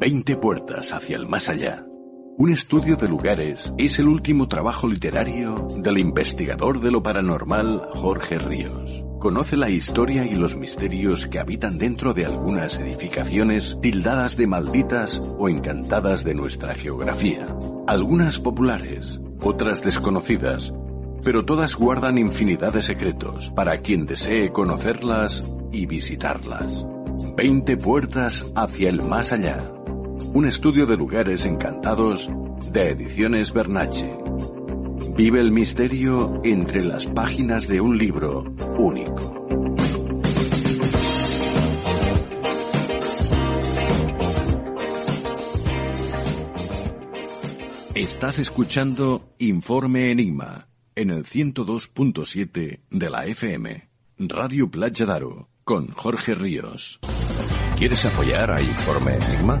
Veinte puertas hacia el más allá. Un estudio de lugares es el último trabajo literario del investigador de lo paranormal Jorge Ríos. Conoce la historia y los misterios que habitan dentro de algunas edificaciones tildadas de malditas o encantadas de nuestra geografía. Algunas populares, otras desconocidas, pero todas guardan infinidad de secretos para quien desee conocerlas y visitarlas. Veinte puertas hacia el más allá. Un estudio de lugares encantados de Ediciones Bernache. Vive el misterio entre las páginas de un libro único. Estás escuchando Informe Enigma en el 102.7 de la FM, Radio Playa Daro, con Jorge Ríos. ¿Quieres apoyar a Informe Enigma?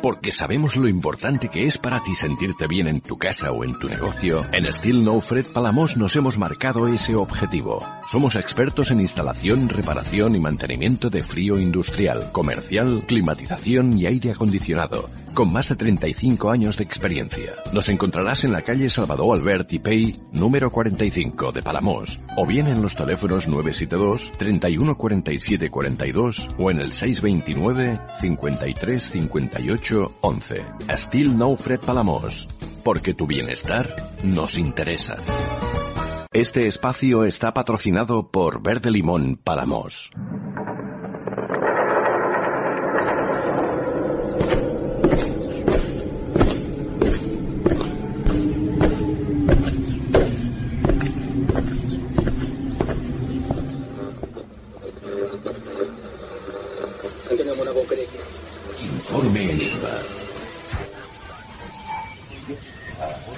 Porque sabemos lo importante que es para ti sentirte bien en tu casa o en tu negocio, en Steel No Fred Palamos nos hemos marcado ese objetivo. Somos expertos en instalación, reparación y mantenimiento de frío industrial, comercial, climatización y aire acondicionado, con más de 35 años de experiencia. Nos encontrarás en la calle Salvador Albert y Pei, número 45 de Palamos, o bien en los teléfonos 972 31 47 42 o en el 629 53 58 11. Still No Fred Palamos. Porque tu bienestar nos interesa. Este espacio está patrocinado por Verde Limón Palamos. Informe Enigma. Jorge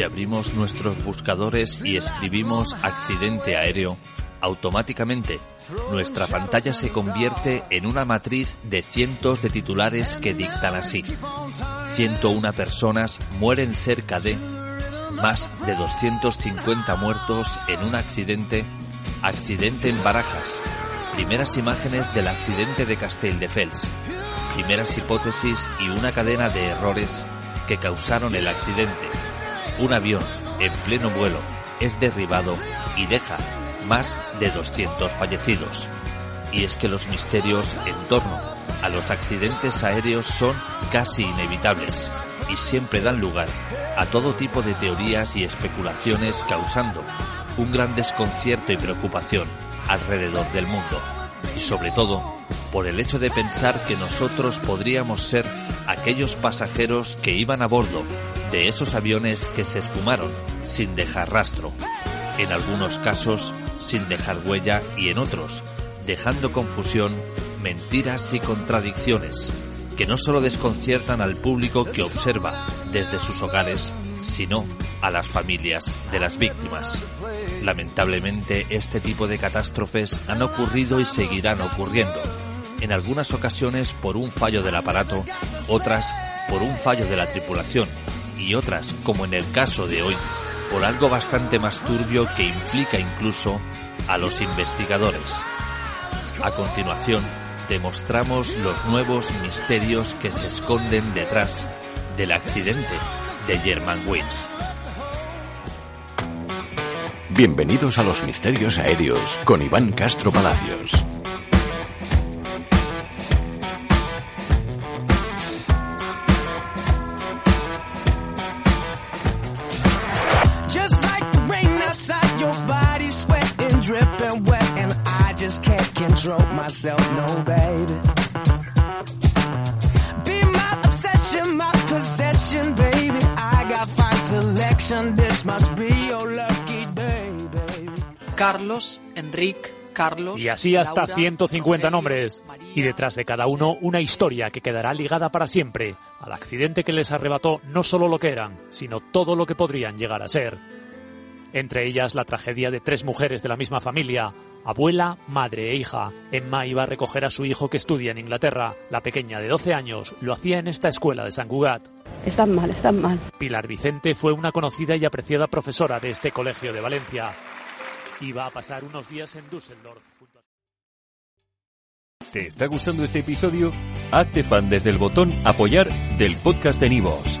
Si abrimos nuestros buscadores y escribimos accidente aéreo, automáticamente nuestra pantalla se convierte en una matriz de cientos de titulares que dictan así. 101 personas mueren cerca de más de 250 muertos en un accidente, accidente en Barajas, primeras imágenes del accidente de Castelldefels, primeras hipótesis y una cadena de errores que causaron el accidente. Un avión en pleno vuelo es derribado y deja más de 200 fallecidos. Y es que los misterios en torno a los accidentes aéreos son casi inevitables y siempre dan lugar a todo tipo de teorías y especulaciones causando un gran desconcierto y preocupación alrededor del mundo. Y sobre todo por el hecho de pensar que nosotros podríamos ser aquellos pasajeros que iban a bordo de esos aviones que se esfumaron sin dejar rastro, en algunos casos sin dejar huella y en otros dejando confusión, mentiras y contradicciones que no solo desconciertan al público que observa desde sus hogares, sino a las familias de las víctimas. Lamentablemente, este tipo de catástrofes han ocurrido y seguirán ocurriendo. En algunas ocasiones por un fallo del aparato, otras por un fallo de la tripulación y otras, como en el caso de hoy, por algo bastante más turbio que implica incluso a los investigadores. A continuación, demostramos los nuevos misterios que se esconden detrás del accidente de Germanwings. Bienvenidos a los misterios aéreos con Iván Castro Palacios. Control myself, no, baby. Be my obsession, my possession, baby. I got fine selection, this must be your lucky day, baby. Carlos, Enrique, Carlos. Y así hasta Laura, 150 Rogelio, nombres. María, Y detrás de cada uno una historia que quedará ligada para siempre al accidente que les arrebató no solo lo que eran, sino todo lo que podrían llegar a ser. Entre ellas la tragedia de tres mujeres de la misma familia, abuela, madre e hija. Emma iba a recoger a su hijo que estudia en Inglaterra. La pequeña de 12 años lo hacía en esta escuela de San Cugat. Están mal, están mal. Pilar Vicente fue una conocida y apreciada profesora de este colegio de Valencia. Iba a pasar unos días en Düsseldorf. ¿Te está gustando este episodio? Hazte fan desde el botón Apoyar del podcast de Nivos.